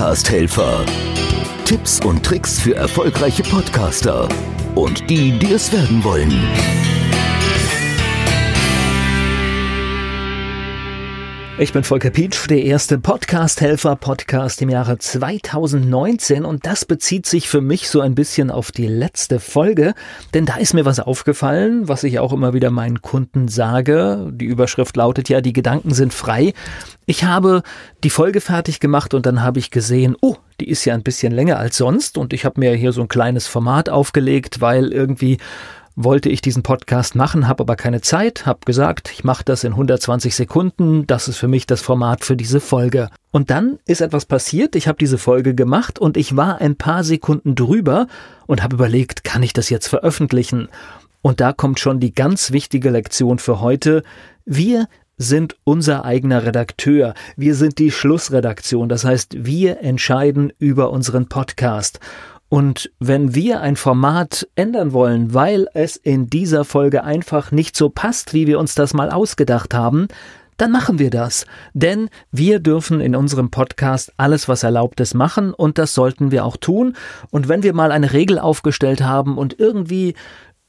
Podcast-Helfer. Tipps und Tricks für erfolgreiche Podcaster und die, die es werden wollen. Ich bin Volker Pietsch, der erste Podcast-Helfer-Podcast im Jahre 2019 und das bezieht sich für mich so ein bisschen auf die letzte Folge, denn da ist mir was aufgefallen, was ich auch immer wieder meinen Kunden sage. Die Überschrift lautet ja, die Gedanken sind frei. Ich habe die Folge fertig gemacht und dann habe ich gesehen, oh, die ist ja ein bisschen länger als sonst und ich habe mir hier so ein kleines Format aufgelegt, weil irgendwie wollte ich diesen Podcast machen, habe aber keine Zeit, habe gesagt, ich mache das in 120 Sekunden, das ist für mich das Format für diese Folge. Und dann ist etwas passiert, ich habe diese Folge gemacht und ich war ein paar Sekunden drüber und habe überlegt, kann ich das jetzt veröffentlichen? Und da kommt schon die ganz wichtige Lektion für heute. Wir sind unser eigener Redakteur. Wir sind die Schlussredaktion. Das heißt, wir entscheiden über unseren Podcast. Und wenn wir ein Format ändern wollen, weil es in dieser Folge einfach nicht so passt, wie wir uns das mal ausgedacht haben, dann machen wir das. Denn wir dürfen in unserem Podcast alles, was erlaubt ist, machen und das sollten wir auch tun. Und wenn wir mal eine Regel aufgestellt haben und irgendwie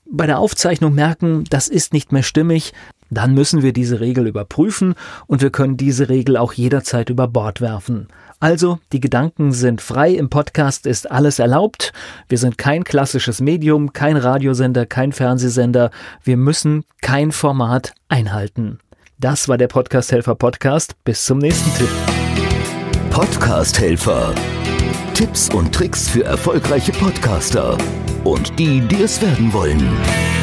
bei der Aufzeichnung merken, das ist nicht mehr stimmig, dann müssen wir diese Regel überprüfen und wir können diese Regel auch jederzeit über Bord werfen. Also, die Gedanken sind frei, im Podcast ist alles erlaubt. Wir sind kein klassisches Medium, kein Radiosender, kein Fernsehsender. Wir müssen kein Format einhalten. Das war der Podcast Helfer Podcast. Bis zum nächsten Tipp. Podcast Helfer. Tipps und Tricks für erfolgreiche Podcaster und die, die es werden wollen.